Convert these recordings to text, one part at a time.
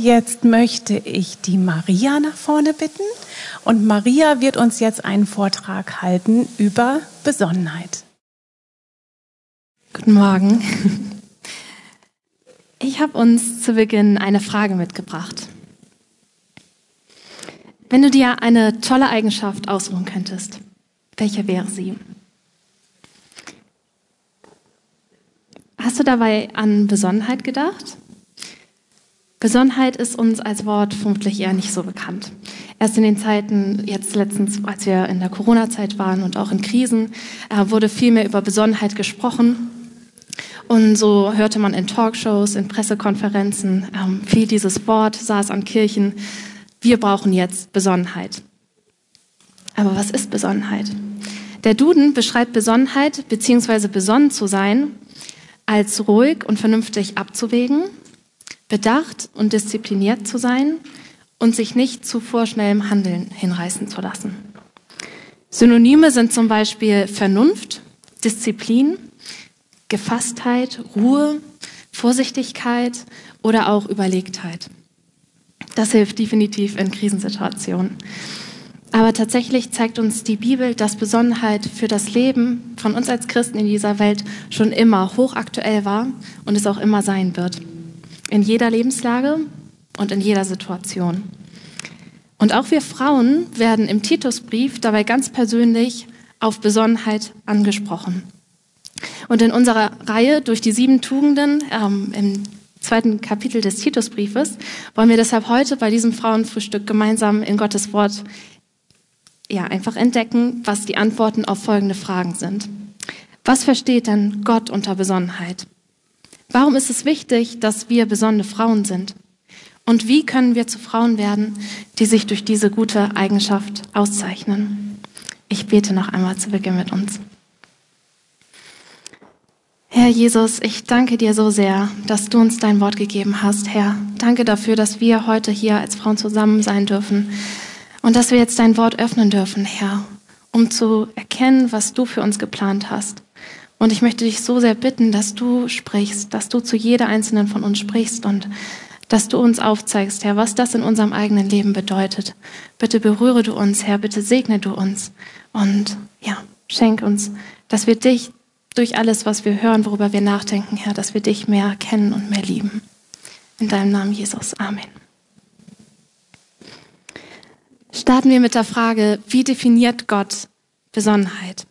Jetzt möchte ich die Maria nach vorne bitten. Und Maria wird uns jetzt einen Vortrag halten über Besonnenheit. Guten Morgen. Ich habe uns zu Beginn eine Frage mitgebracht. Wenn du dir eine tolle Eigenschaft ausruhen könntest, welche wäre sie? Hast du dabei an Besonnenheit gedacht? Besonnenheit ist uns als Wort vermutlich eher nicht so bekannt. Erst in den Zeiten, jetzt letztens, als wir in der Corona-Zeit waren und auch in Krisen, äh, wurde viel mehr über Besonnenheit gesprochen. Und so hörte man in Talkshows, in Pressekonferenzen ähm, viel dieses Wort, saß an Kirchen. Wir brauchen jetzt Besonnenheit. Aber was ist Besonnenheit? Der Duden beschreibt Besonnenheit bzw. besonnen zu sein als ruhig und vernünftig abzuwägen, bedacht und diszipliniert zu sein und sich nicht zu vorschnellem Handeln hinreißen zu lassen. Synonyme sind zum Beispiel Vernunft, Disziplin, Gefasstheit, Ruhe, Vorsichtigkeit oder auch Überlegtheit. Das hilft definitiv in Krisensituationen. Aber tatsächlich zeigt uns die Bibel, dass Besonnenheit für das Leben von uns als Christen in dieser Welt schon immer hochaktuell war und es auch immer sein wird in jeder Lebenslage und in jeder Situation. Und auch wir Frauen werden im Titusbrief dabei ganz persönlich auf Besonnenheit angesprochen. Und in unserer Reihe durch die sieben Tugenden ähm, im zweiten Kapitel des Titusbriefes wollen wir deshalb heute bei diesem Frauenfrühstück gemeinsam in Gottes Wort ja, einfach entdecken, was die Antworten auf folgende Fragen sind. Was versteht denn Gott unter Besonnenheit? Warum ist es wichtig, dass wir besondere Frauen sind? Und wie können wir zu Frauen werden, die sich durch diese gute Eigenschaft auszeichnen? Ich bete noch einmal zu Beginn mit uns. Herr Jesus, ich danke dir so sehr, dass du uns dein Wort gegeben hast, Herr. Danke dafür, dass wir heute hier als Frauen zusammen sein dürfen und dass wir jetzt dein Wort öffnen dürfen, Herr, um zu erkennen, was du für uns geplant hast. Und ich möchte dich so sehr bitten, dass du sprichst, dass du zu jeder einzelnen von uns sprichst und dass du uns aufzeigst, Herr, was das in unserem eigenen Leben bedeutet. Bitte berühre du uns, Herr, bitte segne du uns und ja, schenk uns, dass wir dich durch alles, was wir hören, worüber wir nachdenken, Herr, dass wir dich mehr kennen und mehr lieben. In deinem Namen, Jesus. Amen. Starten wir mit der Frage, wie definiert Gott Besonnenheit?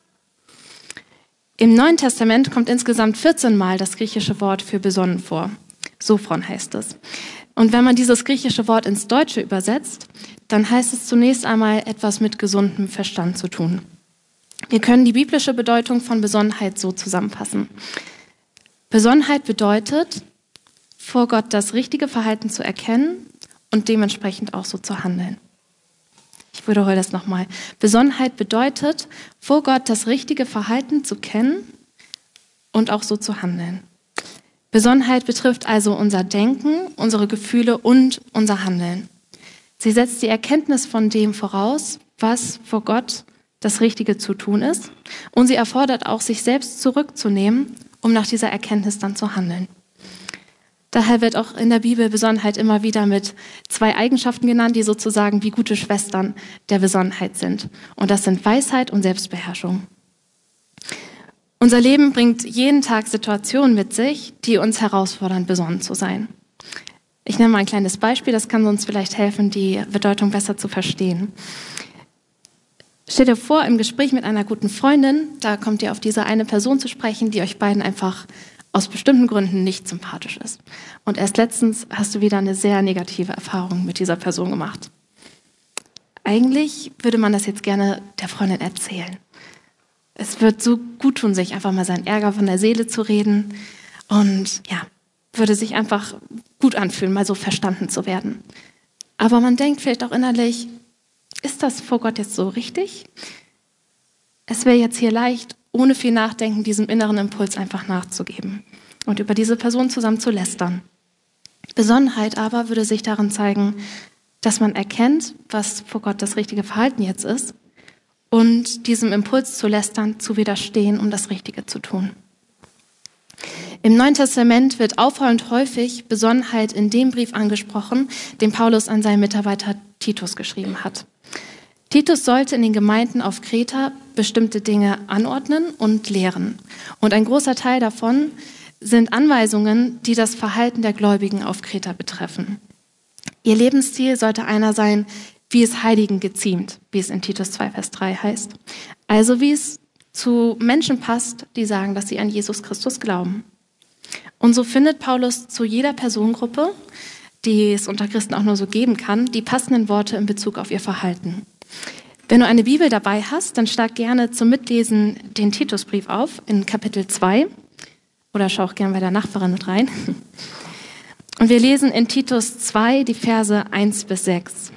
Im Neuen Testament kommt insgesamt 14 Mal das griechische Wort für besonnen vor. Sophron heißt es. Und wenn man dieses griechische Wort ins Deutsche übersetzt, dann heißt es zunächst einmal etwas mit gesundem Verstand zu tun. Wir können die biblische Bedeutung von Besonnenheit so zusammenfassen. Besonnenheit bedeutet, vor Gott das richtige Verhalten zu erkennen und dementsprechend auch so zu handeln. Ich wiederhole das nochmal. Besonnenheit bedeutet, vor Gott das richtige Verhalten zu kennen und auch so zu handeln. Besonnenheit betrifft also unser Denken, unsere Gefühle und unser Handeln. Sie setzt die Erkenntnis von dem voraus, was vor Gott das Richtige zu tun ist. Und sie erfordert auch, sich selbst zurückzunehmen, um nach dieser Erkenntnis dann zu handeln. Daher wird auch in der Bibel Besonnenheit immer wieder mit zwei Eigenschaften genannt, die sozusagen wie gute Schwestern der Besonnenheit sind. Und das sind Weisheit und Selbstbeherrschung. Unser Leben bringt jeden Tag Situationen mit sich, die uns herausfordern, besonnen zu sein. Ich nenne mal ein kleines Beispiel, das kann uns vielleicht helfen, die Bedeutung besser zu verstehen. Stell dir vor, im Gespräch mit einer guten Freundin, da kommt ihr auf diese eine Person zu sprechen, die euch beiden einfach aus bestimmten Gründen nicht sympathisch ist. Und erst letztens hast du wieder eine sehr negative Erfahrung mit dieser Person gemacht. Eigentlich würde man das jetzt gerne der Freundin erzählen. Es wird so gut tun, sich einfach mal seinen Ärger von der Seele zu reden und ja, würde sich einfach gut anfühlen, mal so verstanden zu werden. Aber man denkt vielleicht auch innerlich, ist das vor Gott jetzt so richtig? Es wäre jetzt hier leicht, ohne viel Nachdenken diesem inneren Impuls einfach nachzugeben und über diese Person zusammen zu lästern. Besonnenheit aber würde sich darin zeigen, dass man erkennt, was vor Gott das richtige Verhalten jetzt ist und diesem Impuls zu lästern zu widerstehen, um das Richtige zu tun. Im Neuen Testament wird auffallend häufig Besonnenheit in dem Brief angesprochen, den Paulus an seinen Mitarbeiter Titus geschrieben hat. Titus sollte in den Gemeinden auf Kreta bestimmte Dinge anordnen und lehren. Und ein großer Teil davon sind Anweisungen, die das Verhalten der Gläubigen auf Kreta betreffen. Ihr Lebensstil sollte einer sein, wie es Heiligen geziemt, wie es in Titus 2, Vers 3 heißt. Also wie es zu Menschen passt, die sagen, dass sie an Jesus Christus glauben. Und so findet Paulus zu jeder Personengruppe, die es unter Christen auch nur so geben kann, die passenden Worte in Bezug auf ihr Verhalten. Wenn du eine Bibel dabei hast, dann schlag gerne zum Mitlesen den Titusbrief auf in Kapitel 2 oder schau auch gerne bei der Nachbarin mit rein. Und wir lesen in Titus 2 die Verse 1 bis 6.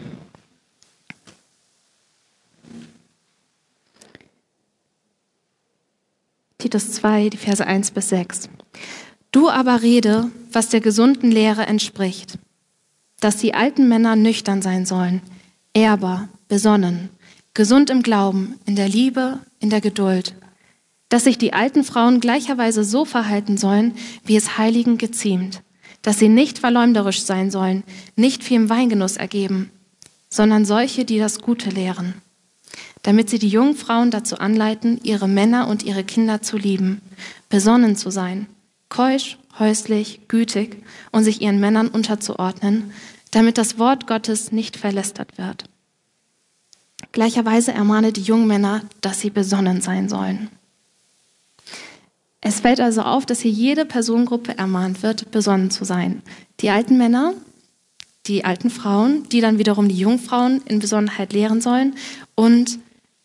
Titus 2, die Verse 1 bis 6. Du aber rede, was der gesunden Lehre entspricht, dass die alten Männer nüchtern sein sollen, ehrbar, besonnen, gesund im Glauben, in der Liebe, in der Geduld, dass sich die alten Frauen gleicherweise so verhalten sollen, wie es Heiligen geziemt, dass sie nicht verleumderisch sein sollen, nicht viel im Weingenuss ergeben, sondern solche, die das Gute lehren, damit sie die jungen Frauen dazu anleiten, ihre Männer und ihre Kinder zu lieben, besonnen zu sein, keusch, häuslich, gütig und sich ihren Männern unterzuordnen, damit das Wort Gottes nicht verlästert wird. Gleicherweise ermahne die jungen Männer, dass sie besonnen sein sollen. Es fällt also auf, dass hier jede Personengruppe ermahnt wird, besonnen zu sein. Die alten Männer, die alten Frauen, die dann wiederum die jungen Frauen in Besonnenheit lehren sollen und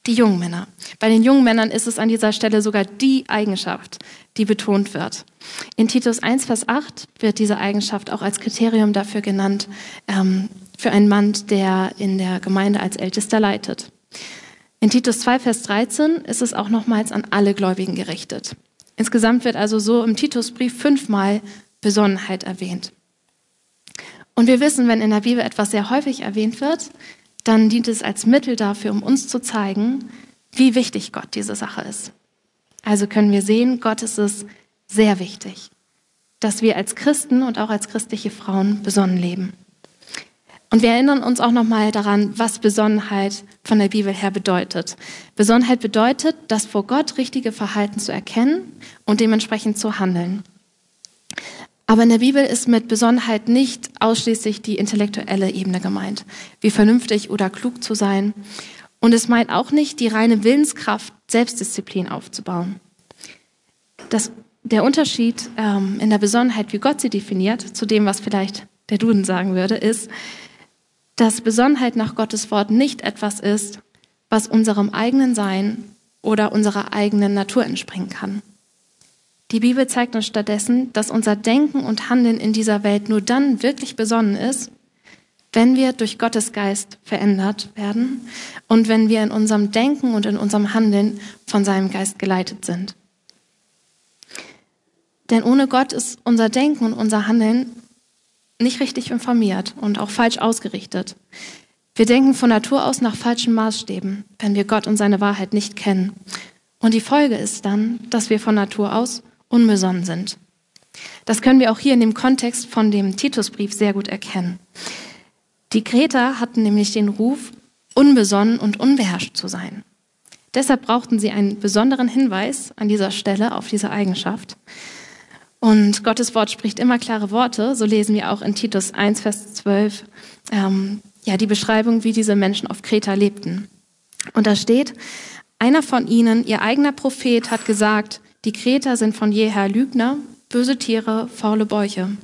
die jungen Männer. Bei den jungen Männern ist es an dieser Stelle sogar die Eigenschaft, die betont wird. In Titus 1, Vers 8 wird diese Eigenschaft auch als Kriterium dafür genannt, ähm, für einen Mann, der in der Gemeinde als Ältester leitet. In Titus 2, Vers 13 ist es auch nochmals an alle Gläubigen gerichtet. Insgesamt wird also so im Titusbrief fünfmal Besonnenheit erwähnt. Und wir wissen, wenn in der Bibel etwas sehr häufig erwähnt wird, dann dient es als Mittel dafür, um uns zu zeigen, wie wichtig Gott diese Sache ist. Also können wir sehen, Gott ist es sehr wichtig, dass wir als Christen und auch als christliche Frauen besonnen leben. Und wir erinnern uns auch nochmal daran, was Besonnenheit von der Bibel her bedeutet. Besonnenheit bedeutet, das vor Gott richtige Verhalten zu erkennen und dementsprechend zu handeln. Aber in der Bibel ist mit Besonnenheit nicht ausschließlich die intellektuelle Ebene gemeint, wie vernünftig oder klug zu sein. Und es meint auch nicht die reine Willenskraft, Selbstdisziplin aufzubauen. Das, der Unterschied ähm, in der Besonnenheit, wie Gott sie definiert, zu dem, was vielleicht der Duden sagen würde, ist, dass Besonnenheit nach Gottes Wort nicht etwas ist, was unserem eigenen Sein oder unserer eigenen Natur entspringen kann. Die Bibel zeigt uns stattdessen, dass unser Denken und Handeln in dieser Welt nur dann wirklich besonnen ist, wenn wir durch Gottes Geist verändert werden und wenn wir in unserem Denken und in unserem Handeln von seinem Geist geleitet sind. Denn ohne Gott ist unser Denken und unser Handeln nicht richtig informiert und auch falsch ausgerichtet. Wir denken von Natur aus nach falschen Maßstäben, wenn wir Gott und seine Wahrheit nicht kennen. Und die Folge ist dann, dass wir von Natur aus unbesonnen sind. Das können wir auch hier in dem Kontext von dem Titusbrief sehr gut erkennen. Die Kreter hatten nämlich den Ruf, unbesonnen und unbeherrscht zu sein. Deshalb brauchten sie einen besonderen Hinweis an dieser Stelle auf diese Eigenschaft. Und Gottes Wort spricht immer klare Worte. So lesen wir auch in Titus 1, Vers 12 ähm, ja, die Beschreibung, wie diese Menschen auf Kreta lebten. Und da steht, einer von ihnen, ihr eigener Prophet, hat gesagt, die Kreter sind von jeher Lügner, böse Tiere, faule Bäuche.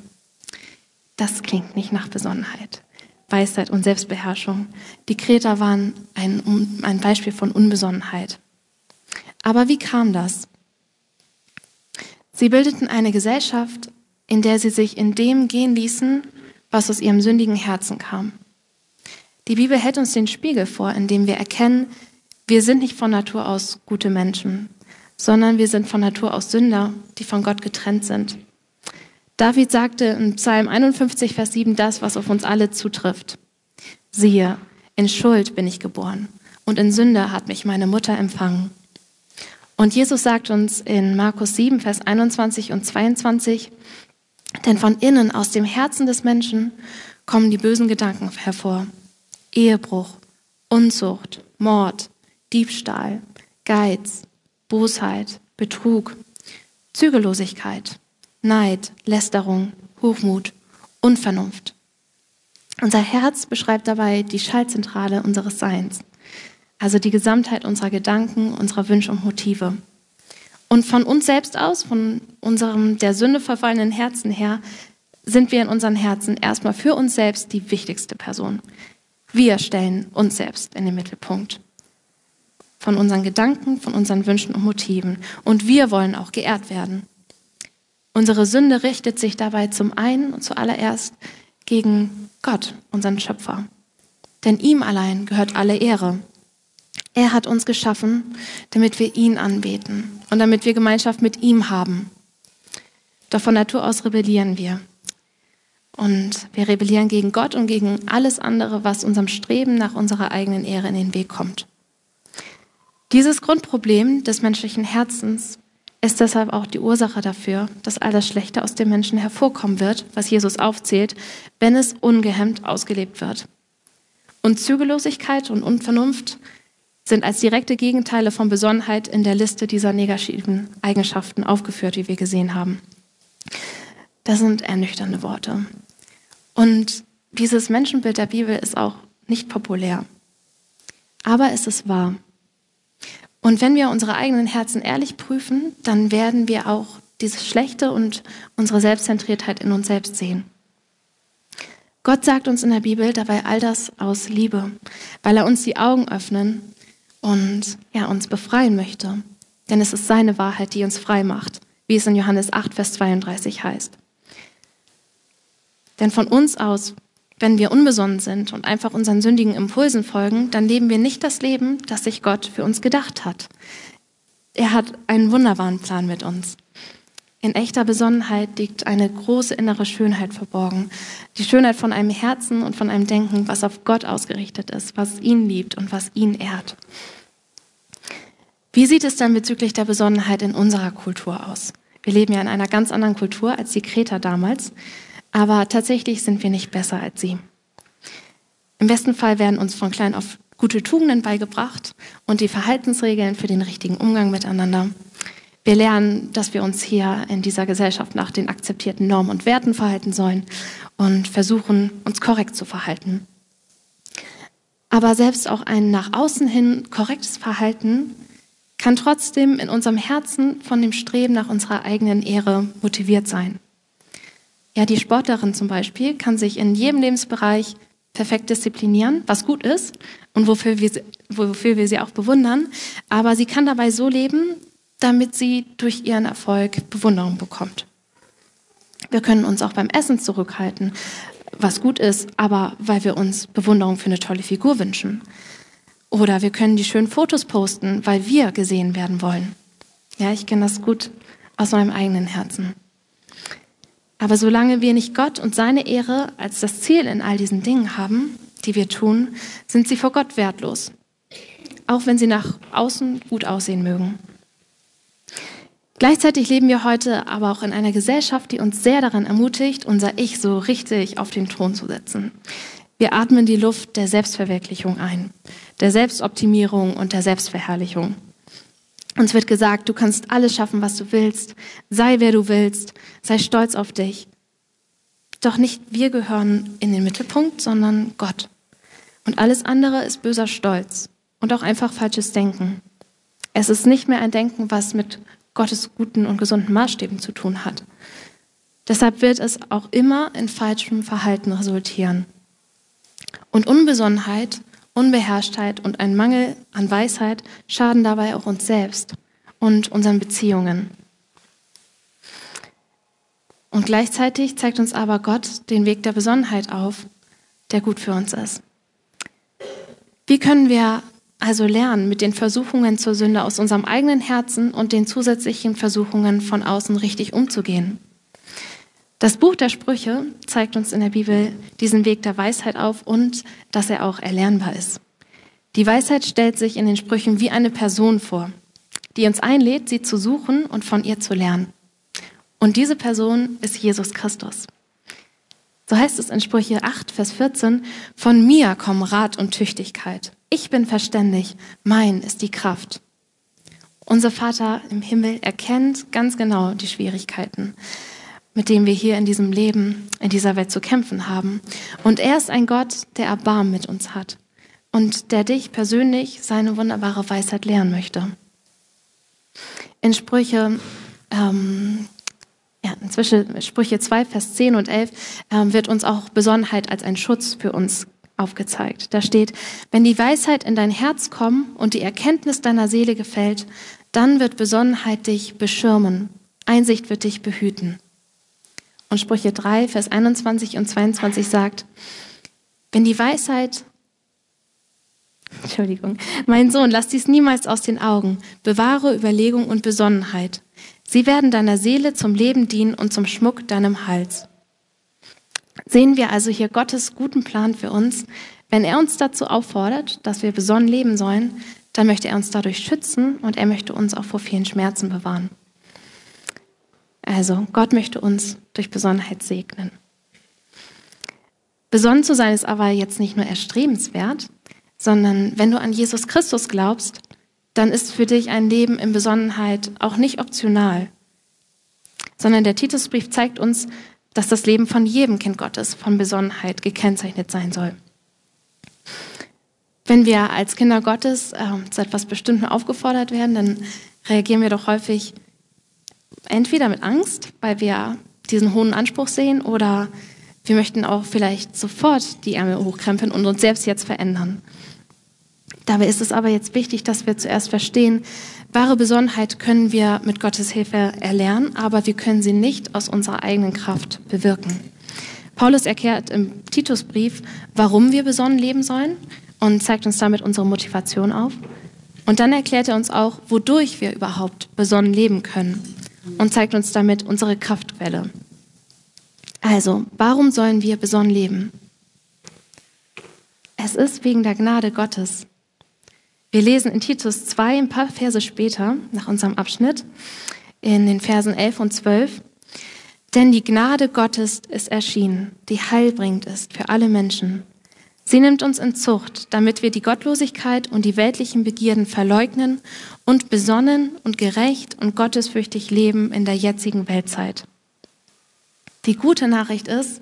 Das klingt nicht nach Besonnenheit, Weisheit und Selbstbeherrschung. Die Kreter waren ein, ein Beispiel von Unbesonnenheit. Aber wie kam das? Sie bildeten eine Gesellschaft, in der sie sich in dem gehen ließen, was aus ihrem sündigen Herzen kam. Die Bibel hält uns den Spiegel vor, in dem wir erkennen, wir sind nicht von Natur aus gute Menschen, sondern wir sind von Natur aus Sünder, die von Gott getrennt sind. David sagte in Psalm 51, Vers 7 das, was auf uns alle zutrifft. Siehe, in Schuld bin ich geboren und in Sünde hat mich meine Mutter empfangen. Und Jesus sagt uns in Markus 7, Vers 21 und 22, denn von innen, aus dem Herzen des Menschen, kommen die bösen Gedanken hervor. Ehebruch, Unzucht, Mord, Diebstahl, Geiz, Bosheit, Betrug, Zügellosigkeit, Neid, Lästerung, Hochmut, Unvernunft. Unser Herz beschreibt dabei die Schaltzentrale unseres Seins, also die Gesamtheit unserer Gedanken, unserer Wünsche und Motive. Und von uns selbst aus, von unserem der Sünde verfallenen Herzen her, sind wir in unseren Herzen erstmal für uns selbst die wichtigste Person. Wir stellen uns selbst in den Mittelpunkt. Von unseren Gedanken, von unseren Wünschen und Motiven. Und wir wollen auch geehrt werden. Unsere Sünde richtet sich dabei zum einen und zuallererst gegen Gott, unseren Schöpfer. Denn ihm allein gehört alle Ehre. Er hat uns geschaffen, damit wir ihn anbeten und damit wir Gemeinschaft mit ihm haben. Doch von Natur aus rebellieren wir. Und wir rebellieren gegen Gott und gegen alles andere, was unserem Streben nach unserer eigenen Ehre in den Weg kommt. Dieses Grundproblem des menschlichen Herzens ist deshalb auch die Ursache dafür, dass all das Schlechte aus dem Menschen hervorkommen wird, was Jesus aufzählt, wenn es ungehemmt ausgelebt wird. Und Zügellosigkeit und Unvernunft sind als direkte Gegenteile von Besonnenheit in der Liste dieser negativen Eigenschaften aufgeführt, wie wir gesehen haben. Das sind ernüchternde Worte. Und dieses Menschenbild der Bibel ist auch nicht populär. Aber es ist wahr. Und wenn wir unsere eigenen Herzen ehrlich prüfen, dann werden wir auch dieses Schlechte und unsere Selbstzentriertheit in uns selbst sehen. Gott sagt uns in der Bibel dabei all das aus Liebe, weil er uns die Augen öffnen und ja, uns befreien möchte. Denn es ist seine Wahrheit, die uns frei macht, wie es in Johannes 8, Vers 32 heißt. Denn von uns aus, wenn wir unbesonnen sind und einfach unseren sündigen Impulsen folgen, dann leben wir nicht das Leben, das sich Gott für uns gedacht hat. Er hat einen wunderbaren Plan mit uns. In echter Besonnenheit liegt eine große innere Schönheit verborgen. Die Schönheit von einem Herzen und von einem Denken, was auf Gott ausgerichtet ist, was ihn liebt und was ihn ehrt. Wie sieht es dann bezüglich der Besonnenheit in unserer Kultur aus? Wir leben ja in einer ganz anderen Kultur als die Kreter damals. Aber tatsächlich sind wir nicht besser als sie. Im besten Fall werden uns von klein auf gute Tugenden beigebracht und die Verhaltensregeln für den richtigen Umgang miteinander. Wir lernen, dass wir uns hier in dieser Gesellschaft nach den akzeptierten Normen und Werten verhalten sollen und versuchen, uns korrekt zu verhalten. Aber selbst auch ein nach außen hin korrektes Verhalten kann trotzdem in unserem Herzen von dem Streben nach unserer eigenen Ehre motiviert sein. Ja, die Sportlerin zum Beispiel kann sich in jedem Lebensbereich perfekt disziplinieren, was gut ist und wofür wir, wofür wir sie auch bewundern. Aber sie kann dabei so leben, damit sie durch ihren Erfolg Bewunderung bekommt. Wir können uns auch beim Essen zurückhalten, was gut ist, aber weil wir uns Bewunderung für eine tolle Figur wünschen. Oder wir können die schönen Fotos posten, weil wir gesehen werden wollen. Ja, ich kenne das gut aus meinem eigenen Herzen. Aber solange wir nicht Gott und seine Ehre als das Ziel in all diesen Dingen haben, die wir tun, sind sie vor Gott wertlos. Auch wenn sie nach außen gut aussehen mögen. Gleichzeitig leben wir heute aber auch in einer Gesellschaft, die uns sehr daran ermutigt, unser Ich so richtig auf den Thron zu setzen. Wir atmen die Luft der Selbstverwirklichung ein, der Selbstoptimierung und der Selbstverherrlichung. Uns wird gesagt, du kannst alles schaffen, was du willst. Sei wer du willst. Sei stolz auf dich. Doch nicht wir gehören in den Mittelpunkt, sondern Gott. Und alles andere ist böser Stolz und auch einfach falsches Denken. Es ist nicht mehr ein Denken, was mit Gottes guten und gesunden Maßstäben zu tun hat. Deshalb wird es auch immer in falschem Verhalten resultieren. Und Unbesonnenheit Unbeherrschtheit und ein Mangel an Weisheit schaden dabei auch uns selbst und unseren Beziehungen. Und gleichzeitig zeigt uns aber Gott den Weg der Besonnenheit auf, der gut für uns ist. Wie können wir also lernen, mit den Versuchungen zur Sünde aus unserem eigenen Herzen und den zusätzlichen Versuchungen von außen richtig umzugehen? Das Buch der Sprüche zeigt uns in der Bibel diesen Weg der Weisheit auf und dass er auch erlernbar ist. Die Weisheit stellt sich in den Sprüchen wie eine Person vor. die uns einlädt, sie zu suchen und von ihr zu lernen. Und diese Person ist Jesus Christus. So heißt es in Sprüche 8, Vers 14, von mir kommen Rat und Tüchtigkeit. Ich bin verständig, mein ist die Kraft. Unser Vater im Himmel erkennt ganz genau die Schwierigkeiten, mit denen wir hier in diesem Leben, in dieser Welt zu kämpfen haben. Und er ist ein Gott, der Erbarmen mit uns hat und der dich persönlich seine wunderbare Weisheit lehren möchte. In Sprüche, ähm, ja, inzwischen Sprüche 2, Vers 10 und 11 ähm, wird uns auch Besonnenheit als ein Schutz für uns aufgezeigt. Da steht, wenn die Weisheit in dein Herz kommt und die Erkenntnis deiner Seele gefällt, dann wird Besonnenheit dich beschirmen, Einsicht wird dich behüten. Und Sprüche 3, Vers 21 und 22 sagt, wenn die Weisheit Entschuldigung. Mein Sohn, lass dies niemals aus den Augen. Bewahre Überlegung und Besonnenheit. Sie werden deiner Seele zum Leben dienen und zum Schmuck deinem Hals. Sehen wir also hier Gottes guten Plan für uns. Wenn er uns dazu auffordert, dass wir besonnen leben sollen, dann möchte er uns dadurch schützen und er möchte uns auch vor vielen Schmerzen bewahren. Also Gott möchte uns durch Besonnenheit segnen. Besonnen zu sein ist aber jetzt nicht nur erstrebenswert, sondern wenn du an Jesus Christus glaubst, dann ist für dich ein Leben in Besonnenheit auch nicht optional, sondern der Titusbrief zeigt uns, dass das Leben von jedem Kind Gottes von Besonnenheit gekennzeichnet sein soll. Wenn wir als Kinder Gottes äh, zu etwas Bestimmtem aufgefordert werden, dann reagieren wir doch häufig entweder mit Angst, weil wir diesen hohen Anspruch sehen, oder wir möchten auch vielleicht sofort die Ärmel hochkrempeln und uns selbst jetzt verändern. Dabei ist es aber jetzt wichtig, dass wir zuerst verstehen, wahre Besonnenheit können wir mit Gottes Hilfe erlernen, aber wir können sie nicht aus unserer eigenen Kraft bewirken. Paulus erklärt im Titusbrief, warum wir besonnen leben sollen und zeigt uns damit unsere Motivation auf. Und dann erklärt er uns auch, wodurch wir überhaupt besonnen leben können und zeigt uns damit unsere Kraftquelle. Also, warum sollen wir besonnen leben? Es ist wegen der Gnade Gottes. Wir lesen in Titus 2 ein paar Verse später, nach unserem Abschnitt, in den Versen 11 und 12. Denn die Gnade Gottes ist erschienen, die heilbringend ist für alle Menschen. Sie nimmt uns in Zucht, damit wir die Gottlosigkeit und die weltlichen Begierden verleugnen und besonnen und gerecht und gottesfürchtig leben in der jetzigen Weltzeit. Die gute Nachricht ist,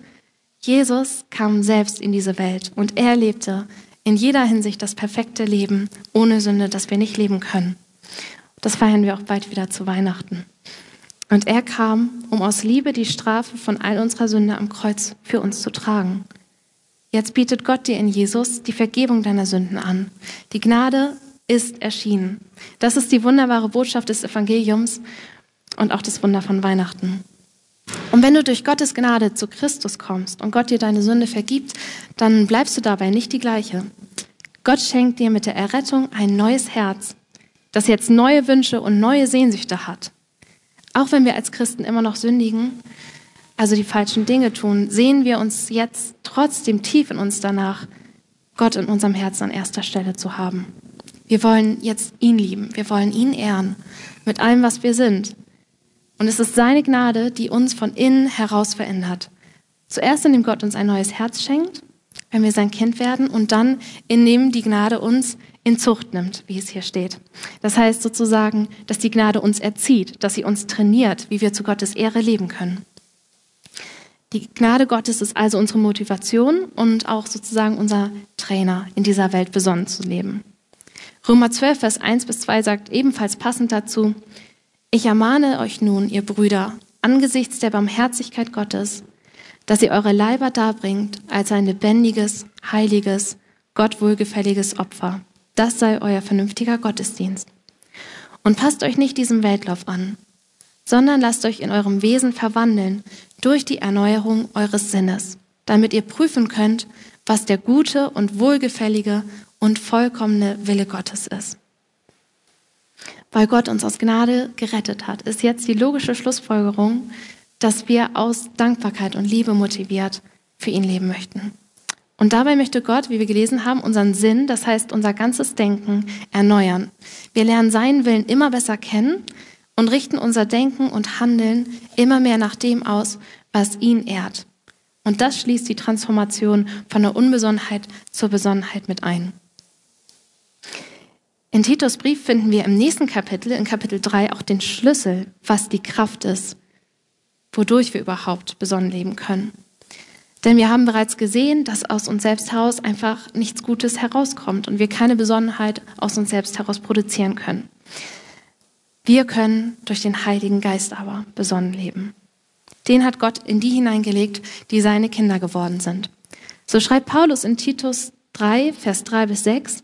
Jesus kam selbst in diese Welt und er lebte in jeder Hinsicht das perfekte Leben ohne Sünde, das wir nicht leben können. Das feiern wir auch bald wieder zu Weihnachten. Und er kam, um aus Liebe die Strafe von all unserer Sünde am Kreuz für uns zu tragen. Jetzt bietet Gott dir in Jesus die Vergebung deiner Sünden an. Die Gnade ist erschienen. Das ist die wunderbare Botschaft des Evangeliums und auch das Wunder von Weihnachten. Und wenn du durch Gottes Gnade zu Christus kommst und Gott dir deine Sünde vergibt, dann bleibst du dabei nicht die gleiche. Gott schenkt dir mit der Errettung ein neues Herz, das jetzt neue Wünsche und neue Sehnsüchte hat. Auch wenn wir als Christen immer noch sündigen, also die falschen Dinge tun, sehen wir uns jetzt trotzdem tief in uns danach, Gott in unserem Herzen an erster Stelle zu haben. Wir wollen jetzt ihn lieben, wir wollen ihn ehren mit allem, was wir sind. Und es ist seine Gnade, die uns von innen heraus verändert. Zuerst, indem Gott uns ein neues Herz schenkt, wenn wir sein Kind werden, und dann, indem die Gnade uns in Zucht nimmt, wie es hier steht. Das heißt sozusagen, dass die Gnade uns erzieht, dass sie uns trainiert, wie wir zu Gottes Ehre leben können. Die Gnade Gottes ist also unsere Motivation und auch sozusagen unser Trainer, in dieser Welt besonnen zu leben. Römer 12, Vers 1 bis 2 sagt ebenfalls passend dazu, ich ermahne euch nun, ihr Brüder, angesichts der Barmherzigkeit Gottes, dass ihr eure Leiber darbringt als ein lebendiges, heiliges, Gott wohlgefälliges Opfer. Das sei euer vernünftiger Gottesdienst. Und passt euch nicht diesem Weltlauf an, sondern lasst euch in eurem Wesen verwandeln durch die Erneuerung eures Sinnes, damit ihr prüfen könnt, was der gute und wohlgefällige und vollkommene Wille Gottes ist weil Gott uns aus Gnade gerettet hat, ist jetzt die logische Schlussfolgerung, dass wir aus Dankbarkeit und Liebe motiviert für ihn leben möchten. Und dabei möchte Gott, wie wir gelesen haben, unseren Sinn, das heißt unser ganzes Denken, erneuern. Wir lernen seinen Willen immer besser kennen und richten unser Denken und Handeln immer mehr nach dem aus, was ihn ehrt. Und das schließt die Transformation von der Unbesonnenheit zur Besonnenheit mit ein. In Titus Brief finden wir im nächsten Kapitel, in Kapitel 3, auch den Schlüssel, was die Kraft ist, wodurch wir überhaupt besonnen leben können. Denn wir haben bereits gesehen, dass aus uns selbst heraus einfach nichts Gutes herauskommt und wir keine Besonnenheit aus uns selbst heraus produzieren können. Wir können durch den Heiligen Geist aber besonnen leben. Den hat Gott in die hineingelegt, die seine Kinder geworden sind. So schreibt Paulus in Titus 3, Vers 3 bis 6,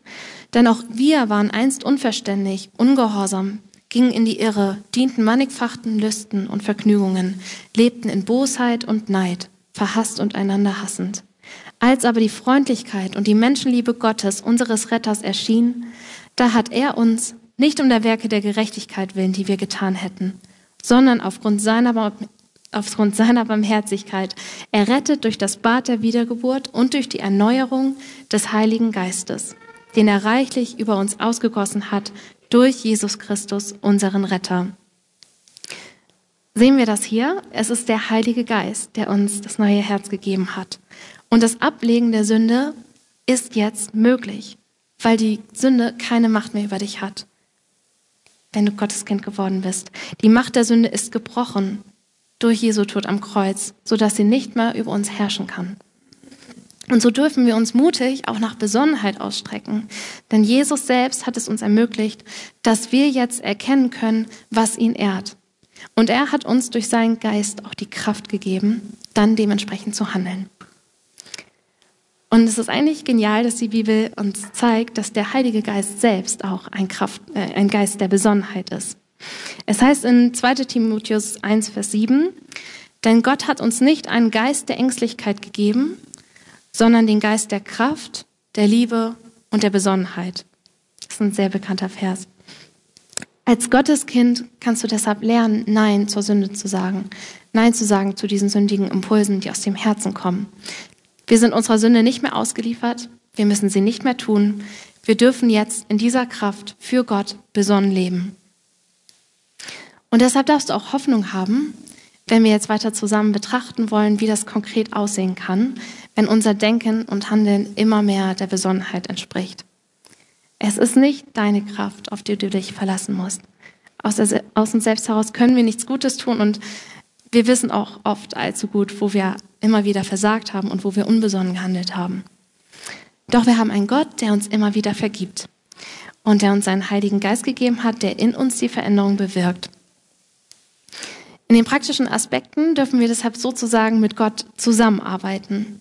denn auch wir waren einst unverständig, ungehorsam, gingen in die Irre, dienten mannigfachten Lüsten und Vergnügungen, lebten in Bosheit und Neid verhasst und einander hassend. Als aber die Freundlichkeit und die Menschenliebe Gottes, unseres Retters, erschien, da hat er uns, nicht um der Werke der Gerechtigkeit willen, die wir getan hätten, sondern aufgrund seiner, aufgrund seiner Barmherzigkeit, errettet durch das Bad der Wiedergeburt und durch die Erneuerung des Heiligen Geistes, den er reichlich über uns ausgegossen hat durch Jesus Christus, unseren Retter Sehen wir das hier? Es ist der Heilige Geist, der uns das neue Herz gegeben hat. Und das Ablegen der Sünde ist jetzt möglich, weil die Sünde keine Macht mehr über dich hat, wenn du Gottes Kind geworden bist. Die Macht der Sünde ist gebrochen durch Jesu Tod am Kreuz, sodass sie nicht mehr über uns herrschen kann. Und so dürfen wir uns mutig auch nach Besonnenheit ausstrecken. Denn Jesus selbst hat es uns ermöglicht, dass wir jetzt erkennen können, was ihn ehrt. Und er hat uns durch seinen Geist auch die Kraft gegeben, dann dementsprechend zu handeln. Und es ist eigentlich genial, dass die Bibel uns zeigt, dass der Heilige Geist selbst auch ein, Kraft, äh, ein Geist der Besonnenheit ist. Es heißt in 2 Timotheus 1, Vers 7, denn Gott hat uns nicht einen Geist der Ängstlichkeit gegeben, sondern den Geist der Kraft, der Liebe und der Besonnenheit. Das ist ein sehr bekannter Vers. Als Gotteskind kannst du deshalb lernen, Nein zur Sünde zu sagen. Nein zu sagen zu diesen sündigen Impulsen, die aus dem Herzen kommen. Wir sind unserer Sünde nicht mehr ausgeliefert. Wir müssen sie nicht mehr tun. Wir dürfen jetzt in dieser Kraft für Gott besonnen leben. Und deshalb darfst du auch Hoffnung haben, wenn wir jetzt weiter zusammen betrachten wollen, wie das konkret aussehen kann, wenn unser Denken und Handeln immer mehr der Besonnenheit entspricht. Es ist nicht deine Kraft, auf die du dich verlassen musst. Aus, der, aus uns selbst heraus können wir nichts Gutes tun und wir wissen auch oft allzu gut, wo wir immer wieder versagt haben und wo wir unbesonnen gehandelt haben. Doch wir haben einen Gott, der uns immer wieder vergibt und der uns seinen Heiligen Geist gegeben hat, der in uns die Veränderung bewirkt. In den praktischen Aspekten dürfen wir deshalb sozusagen mit Gott zusammenarbeiten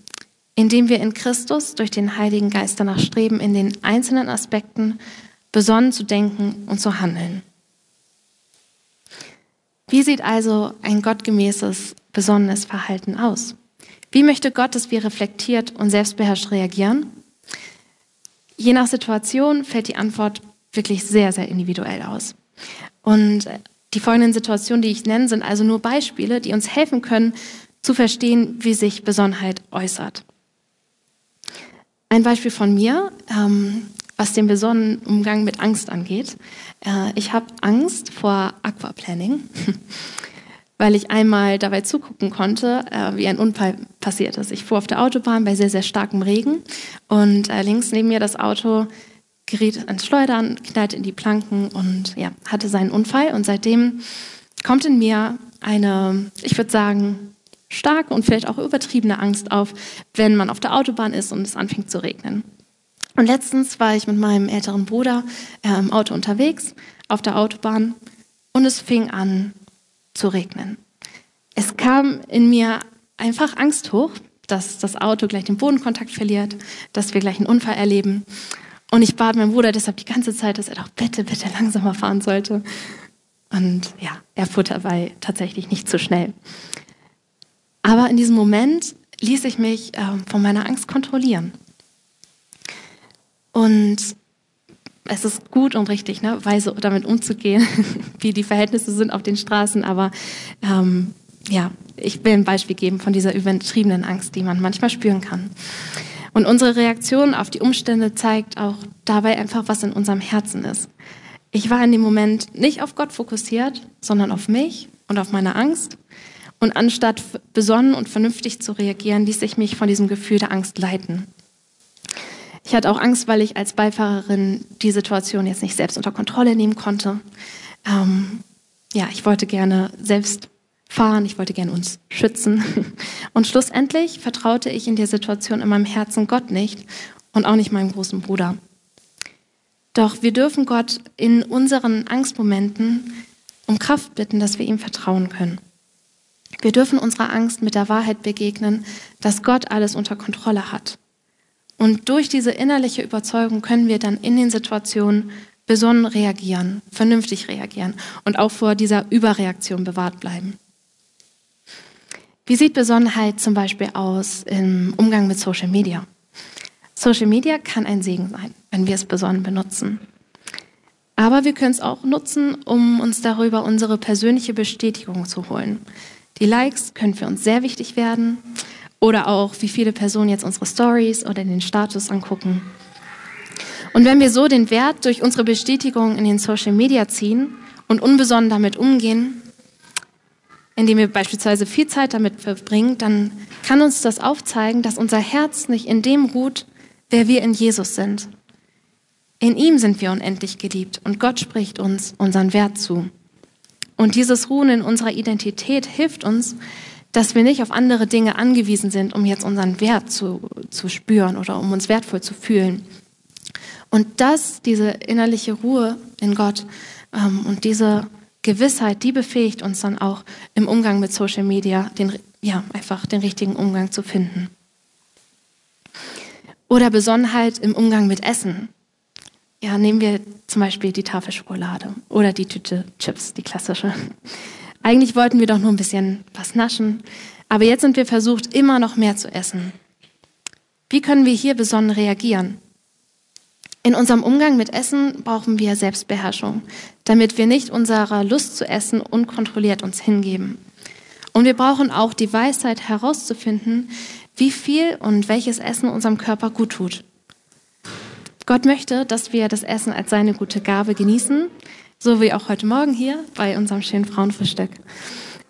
indem wir in Christus durch den Heiligen Geist danach streben, in den einzelnen Aspekten besonnen zu denken und zu handeln. Wie sieht also ein gottgemäßes, besonnenes Verhalten aus? Wie möchte Gott, dass wir reflektiert und selbstbeherrscht reagieren? Je nach Situation fällt die Antwort wirklich sehr, sehr individuell aus. Und die folgenden Situationen, die ich nenne, sind also nur Beispiele, die uns helfen können, zu verstehen, wie sich Besonnenheit äußert. Ein Beispiel von mir, ähm, was den besonderen Umgang mit Angst angeht. Äh, ich habe Angst vor Aquaplaning, weil ich einmal dabei zugucken konnte, äh, wie ein Unfall passiert ist. Ich fuhr auf der Autobahn bei sehr, sehr starkem Regen und äh, links neben mir das Auto geriet ans Schleudern, knallte in die Planken und ja, hatte seinen Unfall. Und seitdem kommt in mir eine, ich würde sagen, starke und vielleicht auch übertriebene Angst auf, wenn man auf der Autobahn ist und es anfängt zu regnen. Und letztens war ich mit meinem älteren Bruder äh, im Auto unterwegs, auf der Autobahn, und es fing an zu regnen. Es kam in mir einfach Angst hoch, dass das Auto gleich den Bodenkontakt verliert, dass wir gleich einen Unfall erleben. Und ich bat meinen Bruder deshalb die ganze Zeit, dass er doch bitte, bitte langsamer fahren sollte. Und ja, er fuhr dabei tatsächlich nicht zu schnell. Aber in diesem Moment ließ ich mich äh, von meiner Angst kontrollieren. Und es ist gut und richtig, ne, weise damit umzugehen, wie die Verhältnisse sind auf den Straßen. Aber ähm, ja, ich will ein Beispiel geben von dieser übertriebenen Angst, die man manchmal spüren kann. Und unsere Reaktion auf die Umstände zeigt auch dabei einfach, was in unserem Herzen ist. Ich war in dem Moment nicht auf Gott fokussiert, sondern auf mich und auf meine Angst. Und anstatt besonnen und vernünftig zu reagieren, ließ ich mich von diesem Gefühl der Angst leiten. Ich hatte auch Angst, weil ich als Beifahrerin die Situation jetzt nicht selbst unter Kontrolle nehmen konnte. Ähm, ja, ich wollte gerne selbst fahren, ich wollte gerne uns schützen. Und schlussendlich vertraute ich in der Situation in meinem Herzen Gott nicht und auch nicht meinem großen Bruder. Doch wir dürfen Gott in unseren Angstmomenten um Kraft bitten, dass wir ihm vertrauen können. Wir dürfen unserer Angst mit der Wahrheit begegnen, dass Gott alles unter Kontrolle hat. Und durch diese innerliche Überzeugung können wir dann in den Situationen besonnen reagieren, vernünftig reagieren und auch vor dieser Überreaktion bewahrt bleiben. Wie sieht Besonnenheit zum Beispiel aus im Umgang mit Social Media? Social Media kann ein Segen sein, wenn wir es besonnen benutzen. Aber wir können es auch nutzen, um uns darüber unsere persönliche Bestätigung zu holen. Die Likes können für uns sehr wichtig werden oder auch, wie viele Personen jetzt unsere Stories oder den Status angucken. Und wenn wir so den Wert durch unsere Bestätigung in den Social Media ziehen und unbesonnen damit umgehen, indem wir beispielsweise viel Zeit damit verbringen, dann kann uns das aufzeigen, dass unser Herz nicht in dem ruht, wer wir in Jesus sind. In ihm sind wir unendlich geliebt und Gott spricht uns unseren Wert zu. Und dieses Ruhen in unserer Identität hilft uns, dass wir nicht auf andere Dinge angewiesen sind, um jetzt unseren Wert zu, zu spüren oder um uns wertvoll zu fühlen. Und das, diese innerliche Ruhe in Gott ähm, und diese Gewissheit, die befähigt uns dann auch im Umgang mit Social Media, den, ja, einfach den richtigen Umgang zu finden. Oder Besonnenheit im Umgang mit Essen. Ja, nehmen wir zum Beispiel die Tafel Schokolade oder die Tüte Chips, die klassische. Eigentlich wollten wir doch nur ein bisschen was naschen, aber jetzt sind wir versucht, immer noch mehr zu essen. Wie können wir hier besonnen reagieren? In unserem Umgang mit Essen brauchen wir Selbstbeherrschung, damit wir nicht unserer Lust zu essen unkontrolliert uns hingeben. Und wir brauchen auch die Weisheit herauszufinden, wie viel und welches Essen unserem Körper gut tut. Gott möchte, dass wir das Essen als seine gute Gabe genießen, so wie auch heute Morgen hier bei unserem schönen Frauenfrühstück.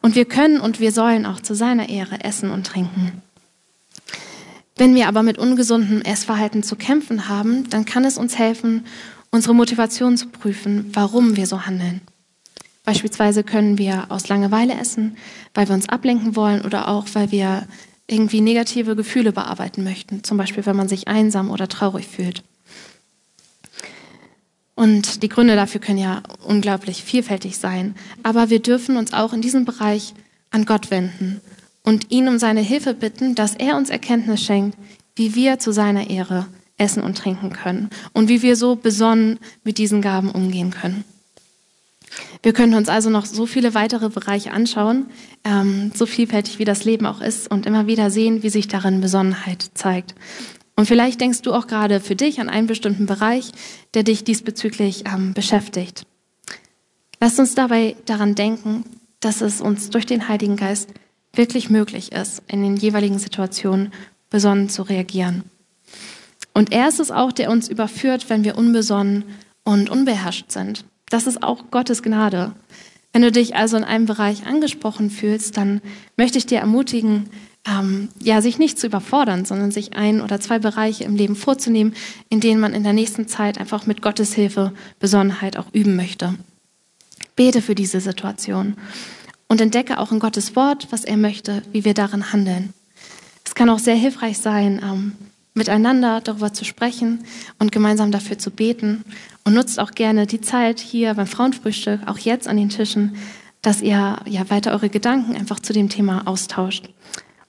Und wir können und wir sollen auch zu seiner Ehre essen und trinken. Wenn wir aber mit ungesundem Essverhalten zu kämpfen haben, dann kann es uns helfen, unsere Motivation zu prüfen, warum wir so handeln. Beispielsweise können wir aus Langeweile essen, weil wir uns ablenken wollen oder auch, weil wir irgendwie negative Gefühle bearbeiten möchten, zum Beispiel wenn man sich einsam oder traurig fühlt. Und die Gründe dafür können ja unglaublich vielfältig sein. Aber wir dürfen uns auch in diesem Bereich an Gott wenden und ihn um seine Hilfe bitten, dass er uns Erkenntnis schenkt, wie wir zu seiner Ehre essen und trinken können und wie wir so besonnen mit diesen Gaben umgehen können. Wir können uns also noch so viele weitere Bereiche anschauen, ähm, so vielfältig wie das Leben auch ist und immer wieder sehen, wie sich darin Besonnenheit zeigt. Und vielleicht denkst du auch gerade für dich an einen bestimmten Bereich, der dich diesbezüglich ähm, beschäftigt. Lass uns dabei daran denken, dass es uns durch den Heiligen Geist wirklich möglich ist, in den jeweiligen Situationen besonnen zu reagieren. Und er ist es auch, der uns überführt, wenn wir unbesonnen und unbeherrscht sind. Das ist auch Gottes Gnade. Wenn du dich also in einem Bereich angesprochen fühlst, dann möchte ich dir ermutigen, ähm, ja, sich nicht zu überfordern, sondern sich ein oder zwei Bereiche im Leben vorzunehmen, in denen man in der nächsten Zeit einfach mit Gottes Hilfe Besonnenheit auch üben möchte. Bete für diese Situation und entdecke auch in Gottes Wort, was er möchte, wie wir darin handeln. Es kann auch sehr hilfreich sein, ähm, miteinander darüber zu sprechen und gemeinsam dafür zu beten. Und nutzt auch gerne die Zeit hier beim Frauenfrühstück, auch jetzt an den Tischen, dass ihr ja weiter eure Gedanken einfach zu dem Thema austauscht.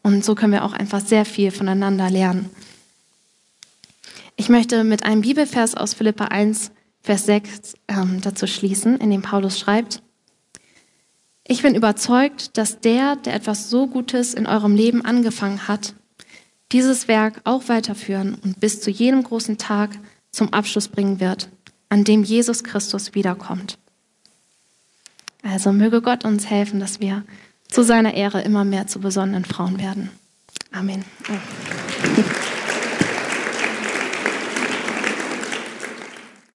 Und so können wir auch einfach sehr viel voneinander lernen. Ich möchte mit einem Bibelvers aus Philippa 1, Vers 6 ähm, dazu schließen, in dem Paulus schreibt, ich bin überzeugt, dass der, der etwas so Gutes in eurem Leben angefangen hat, dieses Werk auch weiterführen und bis zu jenem großen Tag zum Abschluss bringen wird, an dem Jesus Christus wiederkommt. Also möge Gott uns helfen, dass wir zu seiner Ehre immer mehr zu besonderen Frauen werden. Amen.